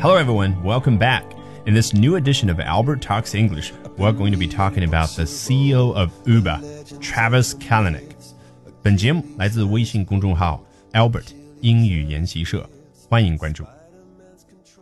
Hello, everyone. Welcome back. In this new edition of Albert Talks English, we're going to be talking about the CEO of Uber, Travis Kalanick. 本节目来自微信公众号 Albert 英语研习社，欢迎关注。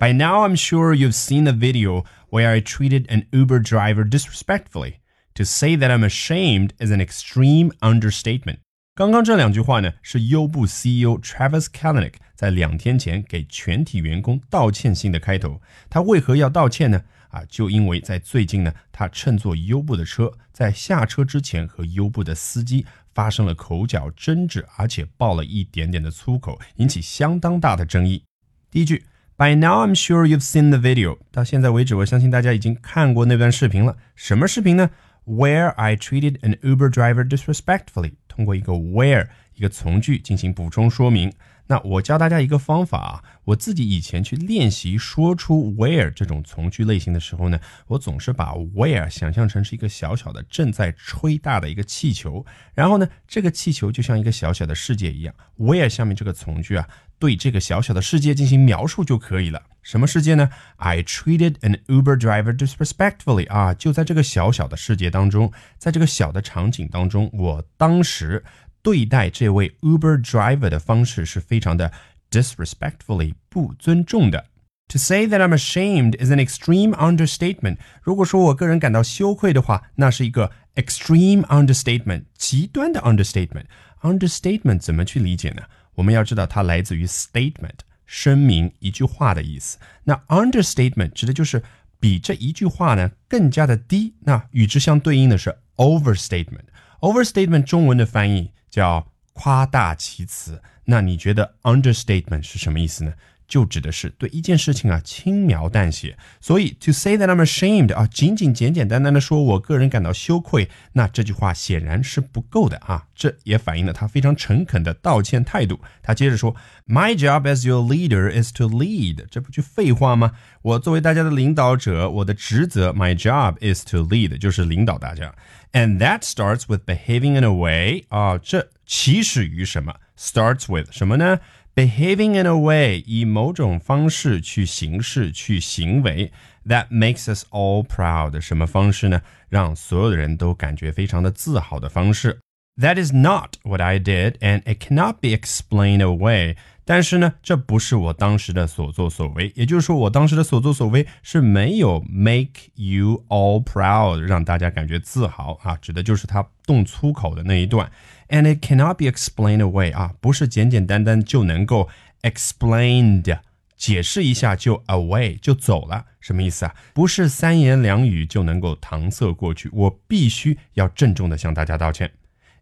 By now, I'm sure you've seen the video where I treated an Uber driver disrespectfully. To say that I'm ashamed is an extreme understatement. 刚刚这两句话呢，是优步 CEO Travis Kalanick 在两天前给全体员工道歉信的开头。他为何要道歉呢？啊，就因为在最近呢，他乘坐优步的车，在下车之前和优步的司机发生了口角争执，而且爆了一点点的粗口，引起相当大的争议。第一句，By now I'm sure you've seen the video。到现在为止，我相信大家已经看过那段视频了。什么视频呢？Where I treated an Uber driver disrespectfully。通过一个 where 一个从句进行补充说明。那我教大家一个方法啊，我自己以前去练习说出 where 这种从句类型的时候呢，我总是把 where 想象成是一个小小的正在吹大的一个气球，然后呢，这个气球就像一个小小的世界一样，where 下面这个从句啊，对这个小小的世界进行描述就可以了。什么世界呢？I treated an Uber driver disrespectfully 啊，就在这个小小的世界当中，在这个小的场景当中，我当时。对待这位 Uber driver 的方式是非常的 disrespectfully 不尊重的。To say that I'm ashamed is an extreme understatement。如果说我个人感到羞愧的话，那是一个 extreme understatement，极端的 understatement。Understatement 怎么去理解呢？我们要知道它来自于 statement，声明一句话的意思。那 understatement 指的就是比这一句话呢更加的低。那与之相对应的是 overstatement。overstatement 中文的翻译 叫夸大其词。那你觉得 understatement 是什么意思呢？就指的是对一件事情啊轻描淡写。所以 to say that I'm ashamed 啊，仅仅简简单单的说我个人感到羞愧，那这句话显然是不够的啊。这也反映了他非常诚恳的道歉态度。他接着说，My job as your leader is to lead。这不就废话吗？我作为大家的领导者，我的职责，my job is to lead，就是领导大家。And that starts with behaving in a way 啊，这起始于什么？Starts with 什么呢 ？behaving in a way 以某种方式去行事、去行为，that makes us all proud。什么方式呢？让所有的人都感觉非常的自豪的方式。That is not what I did, and it cannot be explained away. 但是呢，这不是我当时的所作所为，也就是说，我当时的所作所为是没有 make you all proud，让大家感觉自豪啊，指的就是他动粗口的那一段。And it cannot be explained away 啊，不是简简单单就能够 explained 解释一下就 away 就走了，什么意思啊？不是三言两语就能够搪塞过去，我必须要郑重的向大家道歉。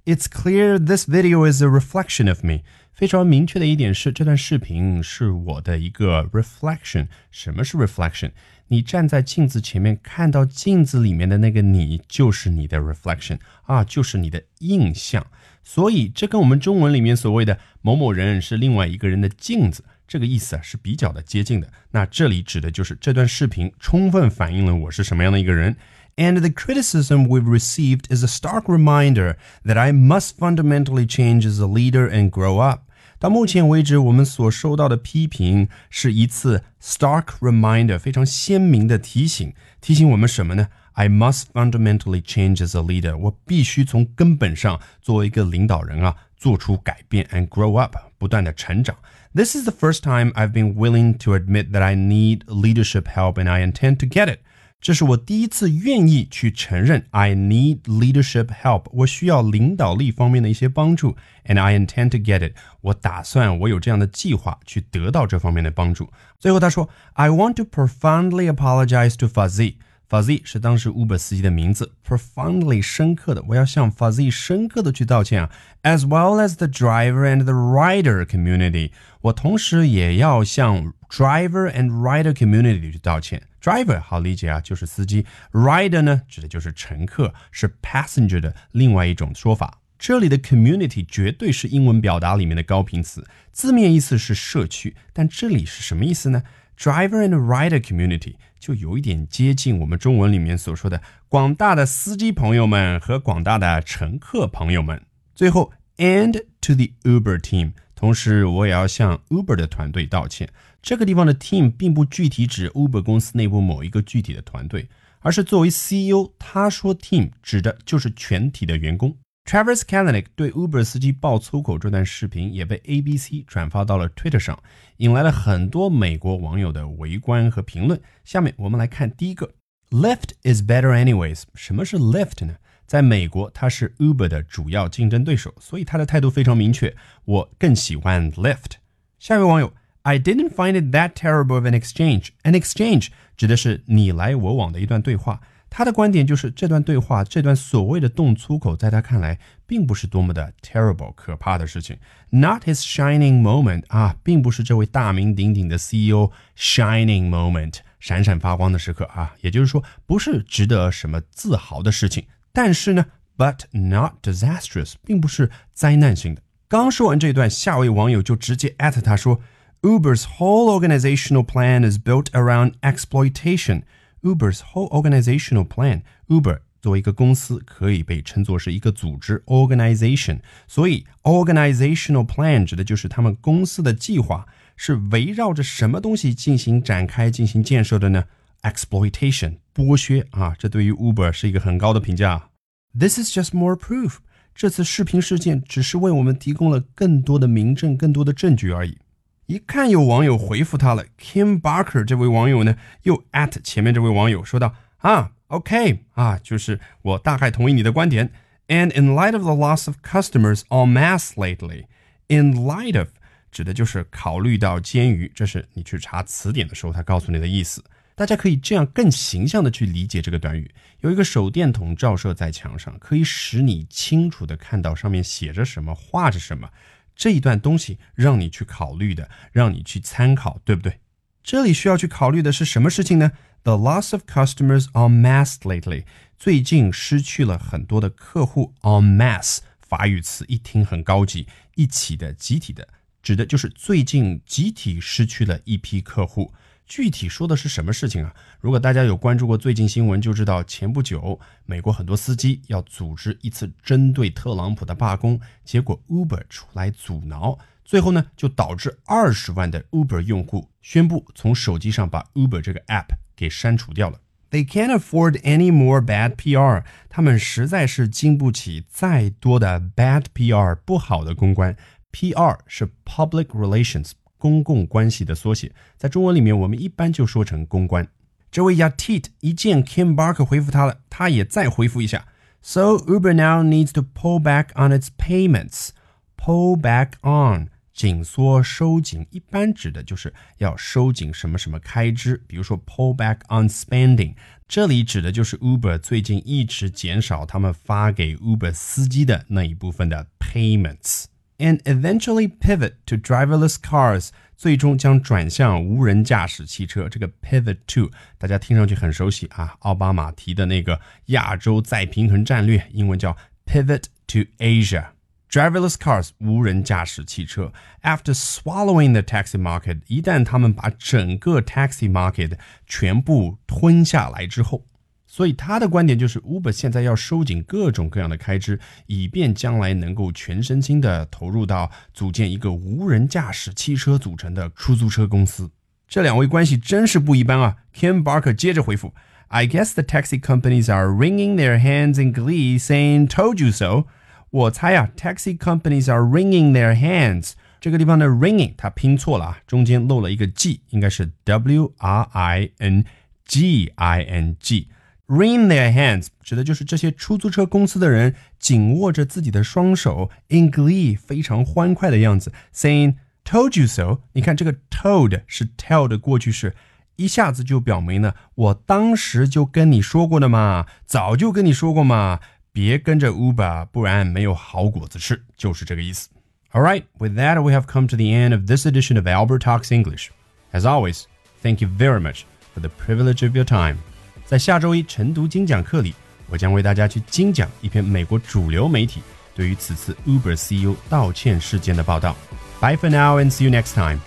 It's clear this video is a reflection of me. 非常明确的一点是，这段视频是我的一个 reflection。什么是 reflection？你站在镜子前面，看到镜子里面的那个你，就是你的 reflection 啊，就是你的印象。所以，这跟我们中文里面所谓的某某人是另外一个人的镜子，这个意思啊是比较的接近的。那这里指的就是这段视频充分反映了我是什么样的一个人。And the criticism we've received is a stark reminder that I must fundamentally change as a leader and grow up. 到目前为止，我们所收到的批评是一次 stark reminder，非常鲜明的提醒。提醒我们什么呢？I must fundamentally change as a leader。我必须从根本上作为一个领导人啊，做出改变，and grow up，不断的成长。This is the first time I've been willing to admit that I need leadership help, and I intend to get it. 这是我第一次愿意去承认 I need leadership help，我需要领导力方面的一些帮助，and I intend to get it，我打算我有这样的计划去得到这方面的帮助。最后他说，I want to profoundly apologize to Fuzzy。Fuzzy 是当时 Uber 司机的名字，profoundly 深刻的，我要向 Fuzzy 深刻的去道歉啊，as well as the driver and the rider community，我同时也要向 driver and rider community 去道歉。Driver 好理解啊，就是司机；rider 呢，指的就是乘客，是 passenger 的另外一种说法。这里的 community 绝对是英文表达里面的高频词，字面意思是社区，但这里是什么意思呢？Driver and rider community 就有一点接近我们中文里面所说的广大的司机朋友们和广大的乘客朋友们。最后，and to the Uber team。同时我也要向 Uber 的团队道歉。这个地方的 team 并不具体指 Uber 公司内部某一个具体的团队，而是作为 CEO，他说 team 指的就是全体的员工。Travis Kalanick 对 Uber 司机爆粗口这段视频也被 ABC 转发到了 Twitter 上，引来了很多美国网友的围观和评论。下面我们来看第一个，Lyft is better anyways。什么是 Lyft 呢？在美国，它是 Uber 的主要竞争对手，所以他的态度非常明确，我更喜欢 Lyft。下一位网友，I didn't find it that terrible of an exchange。An exchange 指的是你来我往的一段对话。他的观点就是，这段对话，这段所谓的动粗口，在他看来，并不是多么的 terrible 可怕的事情。Not his shining moment 啊，并不是这位大名鼎鼎的 CEO shining moment 闪闪发光的时刻啊，也就是说，不是值得什么自豪的事情。但是呢，but not disastrous，并不是灾难性的。刚说完这段，下位网友就直接艾特他说 ，Uber's whole organizational plan is built around exploitation。Uber's whole organizational plan，Uber 作为一个公司可以被称作是一个组织 organization，所以 organizational plan 指的就是他们公司的计划是围绕着什么东西进行展开、进行建设的呢？exploitation 剥削啊，这对于 Uber 是一个很高的评价。This is just more proof，这次视频事件只是为我们提供了更多的明证、更多的证据而已。 一看有网友回复他了，Kim Barker 这位网友呢，又 at 前面这位网友说道啊，OK 啊，就是我大概同意你的观点。And in light of the loss of customers en mass lately，in light of 指的就是考虑到监于，这是你去查词典的时候他告诉你的意思。大家可以这样更形象的去理解这个短语：有一个手电筒照射在墙上，可以使你清楚的看到上面写着什么，画着什么。这一段东西让你去考虑的，让你去参考，对不对？这里需要去考虑的是什么事情呢？The loss of customers on mass lately，最近失去了很多的客户。on mass，法语词一听很高级，一起的、集体的，指的就是最近集体失去了一批客户。具体说的是什么事情啊？如果大家有关注过最近新闻，就知道前不久美国很多司机要组织一次针对特朗普的罢工，结果 Uber 出来阻挠，最后呢就导致二十万的 Uber 用户宣布从手机上把 Uber 这个 app 给删除掉了。They can't afford any more bad PR，他们实在是经不起再多的 bad PR 不好的公关。PR 是 public relations。公共关系的缩写，在中文里面我们一般就说成公关。这位 Yatit 一见 Kim Barker 回复他了，他也再回复一下。So Uber now needs to pull back on its payments. Pull back on 紧缩收紧，一般指的就是要收紧什么什么开支，比如说 pull back on spending，这里指的就是 Uber 最近一直减少他们发给 Uber 司机的那一部分的 payments。 and eventually pivot to driverless cars，最终将转向无人驾驶汽车。这个 pivot to 大家听上去很熟悉啊，奥巴马提的那个亚洲再平衡战略，英文叫 pivot to Asia。Driverless cars 无人驾驶汽车，after swallowing the taxi market，一旦他们把整个 taxi market 全部吞下来之后。 所以他的观点就是，Uber 现在要收紧各种各样的开支，以便将来能够全身心的投入到组建一个无人驾驶汽车组成的出租车公司。这两位关系真是不一般啊！Kim Barker 接着回复：“I guess the taxi companies are wringing their hands in glee, saying ‘Told you so’。”我猜啊，taxi companies are wringing their hands。这个地方的 wringing 它拼错了啊，中间漏了一个 g，应该是 w r i n g i n g。Wring their hands 指的就是这些出租车公司的人紧握着自己的双手，in glee 非常欢快的样子，saying "Told you so"。你看这个 "told" 是 tell 的过去式，一下子就表明了我当时就跟你说过的嘛，早就跟你说过嘛，别跟着 Uber，不然没有好果子吃，就是这个意思。All right, with that we have come to the end of this edition of Albert Talks English. As always, thank you very much for the privilege of your time. 在下周一晨读精讲课里，我将为大家去精讲一篇美国主流媒体对于此次 Uber CEO 道歉事件的报道。Bye for now and see you next time.